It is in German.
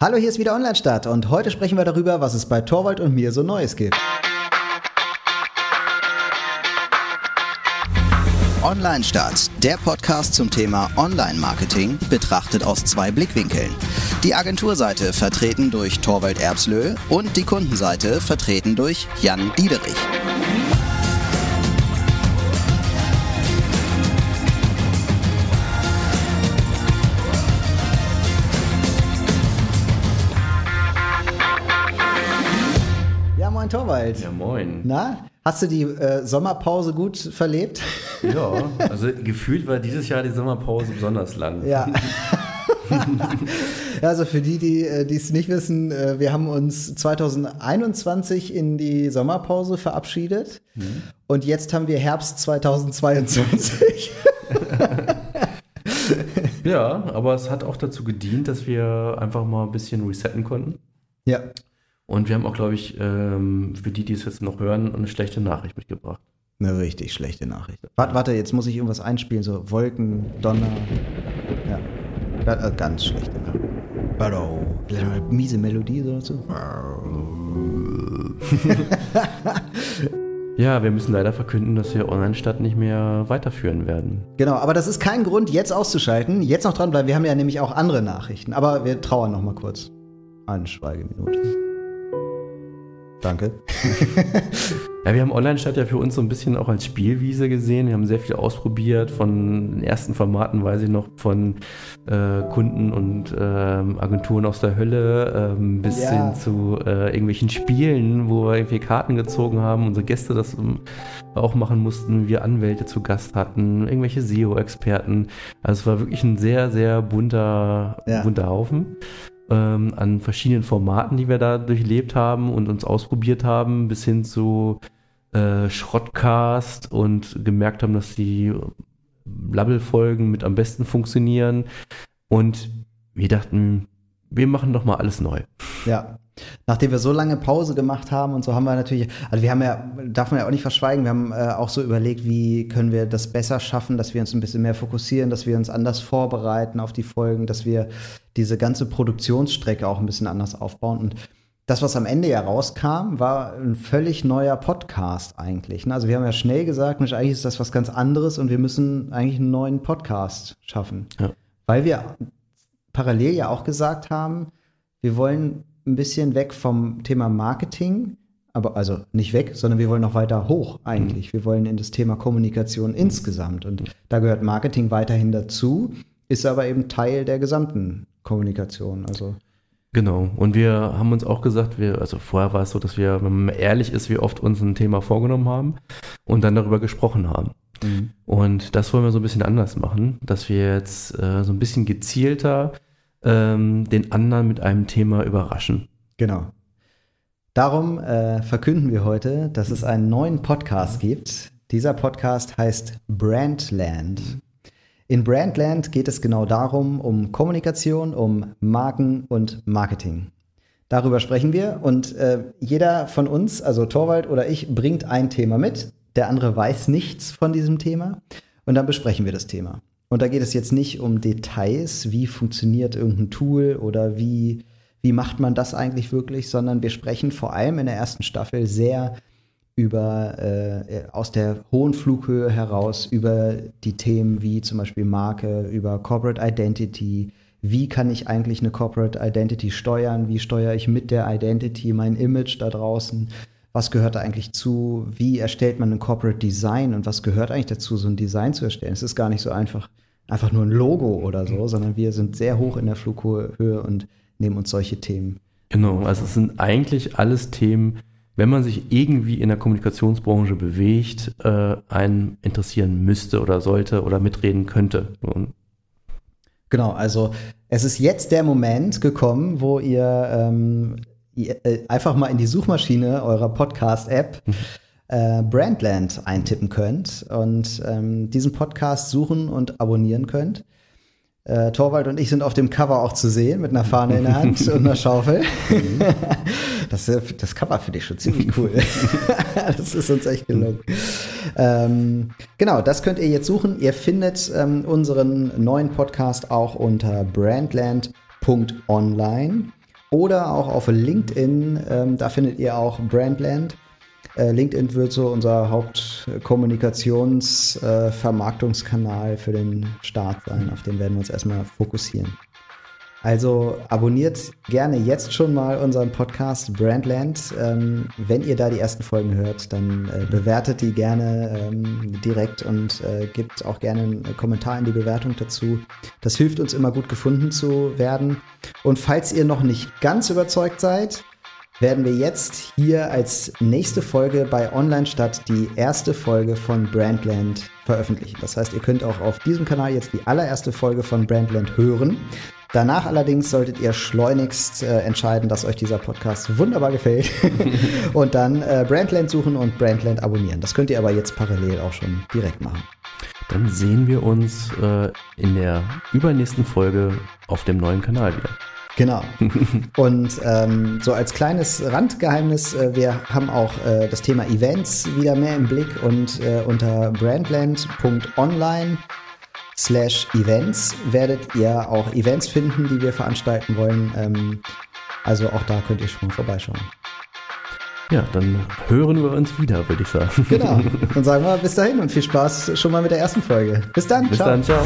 Hallo, hier ist wieder Online-Start und heute sprechen wir darüber, was es bei Torwald und mir so Neues gibt. Online Start, der Podcast zum Thema Online-Marketing, betrachtet aus zwei Blickwinkeln. Die Agenturseite vertreten durch Torwald Erbslö und die Kundenseite vertreten durch Jan Diederich. Moin Torwald. Ja, moin. Na, hast du die äh, Sommerpause gut verlebt? Ja, also gefühlt war dieses Jahr die Sommerpause besonders lang. Ja. Also für die, die äh, es nicht wissen, äh, wir haben uns 2021 in die Sommerpause verabschiedet und jetzt haben wir Herbst 2022. Ja, aber es hat auch dazu gedient, dass wir einfach mal ein bisschen resetten konnten. ja. Und wir haben auch, glaube ich, ähm, für die, die es jetzt noch hören, eine schlechte Nachricht mitgebracht. Eine richtig schlechte Nachricht. Warte, warte, jetzt muss ich irgendwas einspielen, so Wolken, Donner. Ja. Äh, Ganz schlechte Nachricht. Hallo. Vielleicht mal eine miese Melodie oder so. Ja, wir müssen leider verkünden, dass wir Online-Stadt nicht mehr weiterführen werden. Genau, aber das ist kein Grund, jetzt auszuschalten. Jetzt noch dranbleiben. Wir haben ja nämlich auch andere Nachrichten. Aber wir trauern noch mal kurz. Eine Schweigeminute. Danke. Ja, wir haben Online-Stadt ja für uns so ein bisschen auch als Spielwiese gesehen. Wir haben sehr viel ausprobiert von den ersten Formaten, weiß ich noch, von äh, Kunden und ähm, Agenturen aus der Hölle ähm, bis Ja. hin zu äh, irgendwelchen Spielen, wo wir irgendwie Karten gezogen haben, unsere Gäste das ähm, auch machen mussten, wir Anwälte zu Gast hatten, irgendwelche SEO-Experten. Also es war wirklich ein sehr, sehr bunter, Ja. bunter Haufen ähm, an verschiedenen Formaten, die wir da durchlebt haben und uns ausprobiert haben, bis hin zu äh, Schrottcast und gemerkt haben, dass die Label-Folgen mit am besten funktionieren. Und wir dachten, wir machen doch mal alles neu. Ja. Nachdem wir so lange Pause gemacht haben und so haben wir natürlich, also wir haben ja, darf man ja auch nicht verschweigen, wir haben äh, auch so überlegt, wie können wir das besser schaffen, dass wir uns ein bisschen mehr fokussieren, dass wir uns anders vorbereiten auf die Folgen, dass wir diese ganze Produktionsstrecke auch ein bisschen anders aufbauen. Und das, was am Ende ja rauskam, war ein völlig neuer Podcast eigentlich. ne? Also wir haben ja schnell gesagt, Mensch, eigentlich ist das was ganz anderes und wir müssen eigentlich einen neuen Podcast schaffen. Ja. Weil wir parallel ja auch gesagt haben, wir wollen ein bisschen weg vom Thema Marketing, aber also nicht weg, sondern wir wollen noch weiter hoch eigentlich. Wir wollen in das Thema Kommunikation insgesamt und da gehört Marketing weiterhin dazu, ist aber eben Teil der gesamten Kommunikation. Also Genau. Und wir haben uns auch gesagt, wir, also vorher war es so, dass wir, wenn man ehrlich ist, wie oft uns ein Thema vorgenommen haben und dann darüber gesprochen haben. Und das wollen wir so ein bisschen anders machen, dass wir jetzt äh, so ein bisschen gezielter ähm, den anderen mit einem Thema überraschen. Genau. Darum äh, verkünden wir heute, dass es einen neuen Podcast gibt. Dieser Podcast heißt Brandland. In Brandland geht es genau darum, um Kommunikation, um Marken und Marketing. Darüber sprechen wir und äh, jeder von uns, also Torwald oder ich, bringt ein Thema mit. Der andere weiß nichts von diesem Thema und dann besprechen wir das Thema. Und da geht es jetzt nicht um Details, wie funktioniert irgendein Tool oder wie, wie macht man das eigentlich wirklich, sondern wir sprechen vor allem in der ersten Staffel sehr über äh, aus der hohen Flughöhe heraus über die Themen wie zum Beispiel Marke, über Corporate Identity. Wie kann ich eigentlich eine Corporate Identity steuern? Wie steuere ich mit der Identity mein Image da draußen? Was gehört da eigentlich zu? Wie erstellt man ein Corporate Design und was gehört eigentlich dazu, so ein Design zu erstellen? Es ist gar nicht so einfach, einfach nur ein Logo oder so, sondern wir sind sehr hoch in der Flughöhe und nehmen uns solche Themen. Genau, also es sind eigentlich alles Themen, wenn man sich irgendwie in der Kommunikationsbranche bewegt, äh, einen interessieren müsste oder sollte oder mitreden könnte. Und Genau, also es ist jetzt der Moment gekommen, wo ihr, ähm, äh, einfach mal in die Suchmaschine eurer Podcast-App äh, Brandland eintippen könnt und ähm, diesen Podcast suchen und abonnieren könnt. Äh, Torwald und ich sind auf dem Cover auch zu sehen mit einer Fahne in der Hand und einer Schaufel. das, äh, das Cover finde ich schon ziemlich cool. das ist uns echt gelungen. Ähm, genau, das könnt ihr jetzt suchen. Ihr findet ähm, unseren neuen Podcast auch unter brandland.online oder auch auf LinkedIn. Ähm, da findet ihr auch Brandland. Äh, LinkedIn wird so unser Hauptkommunikations-Vermarktungskanal äh, für den Start sein. Auf den werden wir uns erstmal fokussieren. Also abonniert gerne jetzt schon mal unseren Podcast Brandland. Ähm, wenn ihr da die ersten Folgen hört, dann äh, bewertet die gerne ähm, direkt und äh, gebt auch gerne einen Kommentar in die Bewertung dazu. Das hilft uns immer gut gefunden zu werden. Und falls ihr noch nicht ganz überzeugt seid, werden wir jetzt hier als nächste Folge bei Online Stadt die erste Folge von Brandland veröffentlichen. Das heißt, ihr könnt auch auf diesem Kanal jetzt die allererste Folge von Brandland hören. Danach allerdings solltet ihr schleunigst äh, entscheiden, dass euch dieser Podcast wunderbar gefällt und dann äh, Brandland suchen und Brandland abonnieren. Das könnt ihr aber jetzt parallel auch schon direkt machen. Dann sehen wir uns äh, in der übernächsten Folge auf dem neuen Kanal wieder. Genau. Und ähm, so als kleines Randgeheimnis, äh, wir haben auch äh, das Thema Events wieder mehr im Blick und äh, unter brandland.online slash Events werdet ihr auch Events finden, die wir veranstalten wollen. Ähm, also auch da könnt ihr schon mal vorbeischauen. Ja, dann hören wir uns wieder, würde ich sagen. Genau. Dann sagen wir bis dahin und viel Spaß schon mal mit der ersten Folge. Bis dann. Bis ciao. dann. Ciao.